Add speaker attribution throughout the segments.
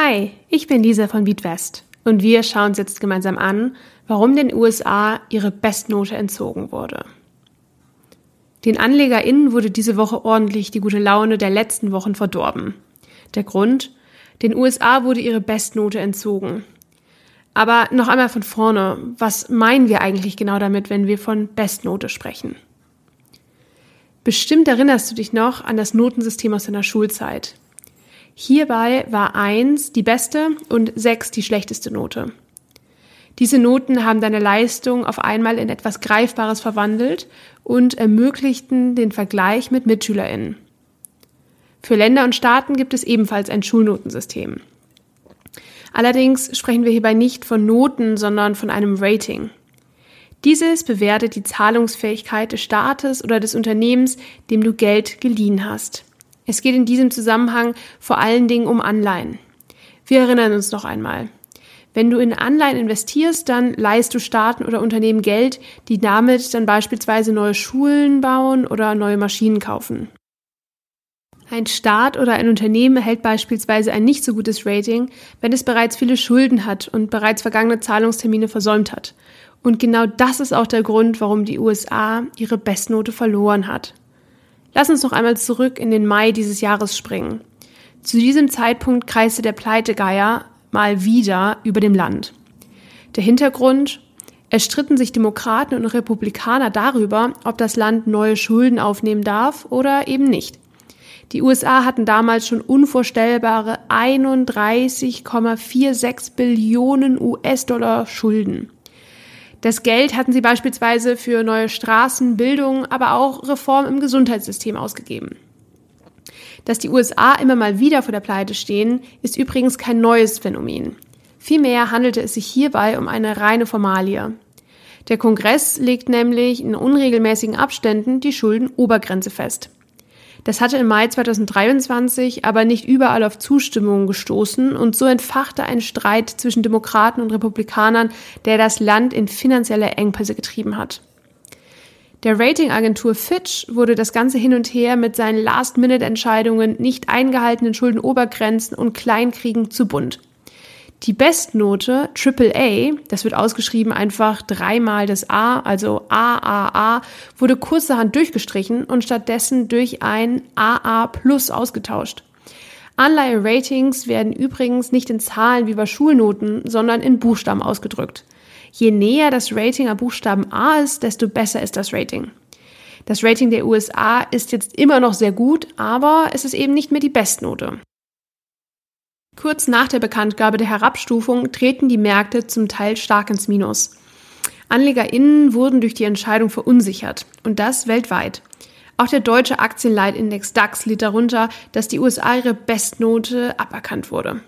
Speaker 1: Hi, ich bin Lisa von Beatwest und wir schauen uns jetzt gemeinsam an, warum den USA ihre Bestnote entzogen wurde. Den AnlegerInnen wurde diese Woche ordentlich die gute Laune der letzten Wochen verdorben. Der Grund? Den USA wurde ihre Bestnote entzogen. Aber noch einmal von vorne, was meinen wir eigentlich genau damit, wenn wir von Bestnote sprechen? Bestimmt erinnerst du dich noch an das Notensystem aus deiner Schulzeit. Hierbei war 1 die beste und 6 die schlechteste Note. Diese Noten haben deine Leistung auf einmal in etwas Greifbares verwandelt und ermöglichten den Vergleich mit MitschülerInnen. Für Länder und Staaten gibt es ebenfalls ein Schulnotensystem. Allerdings sprechen wir hierbei nicht von Noten, sondern von einem Rating. Dieses bewertet die Zahlungsfähigkeit des Staates oder des Unternehmens, dem du Geld geliehen hast. Es geht in diesem Zusammenhang vor allen Dingen um Anleihen. Wir erinnern uns noch einmal. Wenn du in Anleihen investierst, dann leihst du Staaten oder Unternehmen Geld, die damit dann beispielsweise neue Schulen bauen oder neue Maschinen kaufen. Ein Staat oder ein Unternehmen erhält beispielsweise ein nicht so gutes Rating, wenn es bereits viele Schulden hat und bereits vergangene Zahlungstermine versäumt hat. Und genau das ist auch der Grund, warum die USA ihre Bestnote verloren hat. Lass uns noch einmal zurück in den Mai dieses Jahres springen. Zu diesem Zeitpunkt kreiste der Pleitegeier mal wieder über dem Land. Der Hintergrund? Es stritten sich Demokraten und Republikaner darüber, ob das Land neue Schulden aufnehmen darf oder eben nicht. Die USA hatten damals schon unvorstellbare 31,46 Billionen US-Dollar Schulden. Das Geld hatten sie beispielsweise für neue Straßen, Bildung, aber auch Reform im Gesundheitssystem ausgegeben. Dass die USA immer mal wieder vor der Pleite stehen, ist übrigens kein neues Phänomen. Vielmehr handelte es sich hierbei um eine reine Formalie. Der Kongress legt nämlich in unregelmäßigen Abständen die Schuldenobergrenze fest. Das hatte im Mai 2023 aber nicht überall auf Zustimmung gestoßen und so entfachte ein Streit zwischen Demokraten und Republikanern, der das Land in finanzielle Engpässe getrieben hat. Der Ratingagentur Fitch wurde das ganze hin und her mit seinen Last-Minute-Entscheidungen, nicht eingehaltenen Schuldenobergrenzen und Kleinkriegen zu bunt. Die Bestnote AAA, das wird ausgeschrieben einfach dreimal das A, also AAA, wurde kurzerhand durchgestrichen und stattdessen durch ein AA Plus ausgetauscht. Anleihe-Ratings werden übrigens nicht in Zahlen wie bei Schulnoten, sondern in Buchstaben ausgedrückt. Je näher das Rating am Buchstaben A ist, desto besser ist das Rating. Das Rating der USA ist jetzt immer noch sehr gut, aber es ist eben nicht mehr die Bestnote. Kurz nach der Bekanntgabe der Herabstufung treten die Märkte zum Teil stark ins Minus. AnlegerInnen wurden durch die Entscheidung verunsichert und das weltweit. Auch der deutsche Aktienleitindex DAX litt darunter, dass die USA ihre Bestnote aberkannt wurde.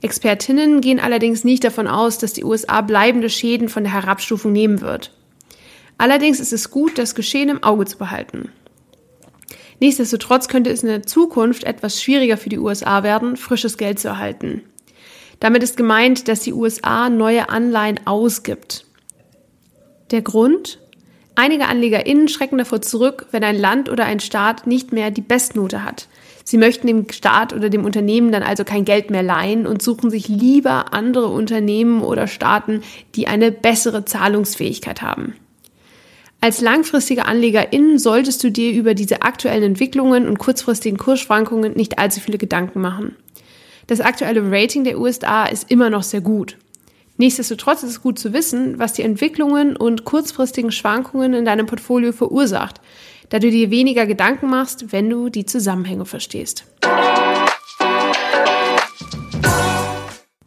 Speaker 1: Expertinnen gehen allerdings nicht davon aus, dass die USA bleibende Schäden von der Herabstufung nehmen wird. Allerdings ist es gut, das Geschehen im Auge zu behalten. Nichtsdestotrotz könnte es in der Zukunft etwas schwieriger für die USA werden, frisches Geld zu erhalten. Damit ist gemeint, dass die USA neue Anleihen ausgibt. Der Grund? Einige AnlegerInnen schrecken davor zurück, wenn ein Land oder ein Staat nicht mehr die Bestnote hat. Sie möchten dem Staat oder dem Unternehmen dann also kein Geld mehr leihen und suchen sich lieber andere Unternehmen oder Staaten, die eine bessere Zahlungsfähigkeit haben. Als langfristiger Anlegerin solltest du dir über diese aktuellen Entwicklungen und kurzfristigen Kursschwankungen nicht allzu viele Gedanken machen. Das aktuelle Rating der USA ist immer noch sehr gut. Nichtsdestotrotz ist es gut zu wissen, was die Entwicklungen und kurzfristigen Schwankungen in deinem Portfolio verursacht, da du dir weniger Gedanken machst, wenn du die Zusammenhänge verstehst.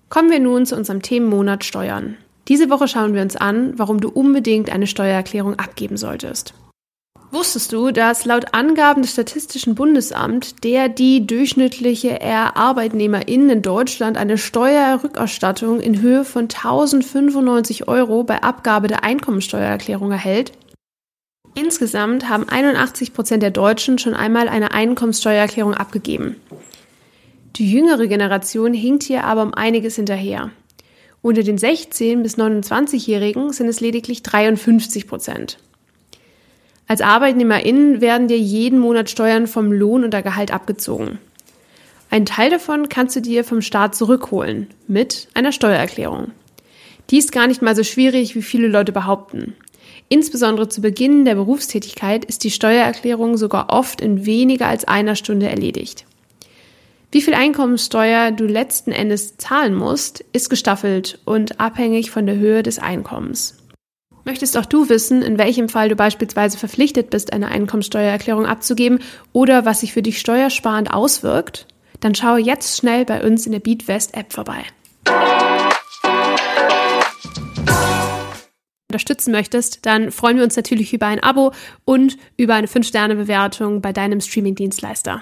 Speaker 1: Kommen wir nun zu unserem Themenmonat Steuern. Diese Woche schauen wir uns an, warum du unbedingt eine Steuererklärung abgeben solltest. Wusstest du, dass laut Angaben des Statistischen Bundesamts der die durchschnittliche R-ArbeitnehmerInnen in Deutschland eine Steuerrückerstattung in Höhe von 1095 Euro bei Abgabe der Einkommensteuererklärung erhält? Insgesamt haben 81 Prozent der Deutschen schon einmal eine Einkommenssteuererklärung abgegeben. Die jüngere Generation hinkt hier aber um einiges hinterher. Unter den 16- bis 29-Jährigen sind es lediglich 53 Prozent. Als ArbeitnehmerInnen werden dir jeden Monat Steuern vom Lohn oder Gehalt abgezogen. Ein Teil davon kannst du dir vom Staat zurückholen mit einer Steuererklärung. Die ist gar nicht mal so schwierig, wie viele Leute behaupten. Insbesondere zu Beginn der Berufstätigkeit ist die Steuererklärung sogar oft in weniger als einer Stunde erledigt. Wie viel Einkommenssteuer du letzten Endes zahlen musst, ist gestaffelt und abhängig von der Höhe des Einkommens. Möchtest auch du wissen, in welchem Fall du beispielsweise verpflichtet bist, eine Einkommensteuererklärung abzugeben oder was sich für dich steuersparend auswirkt? Dann schaue jetzt schnell bei uns in der BeatWest App vorbei. unterstützen möchtest, dann freuen wir uns natürlich über ein Abo und über eine 5-Sterne-Bewertung bei deinem Streaming-Dienstleister.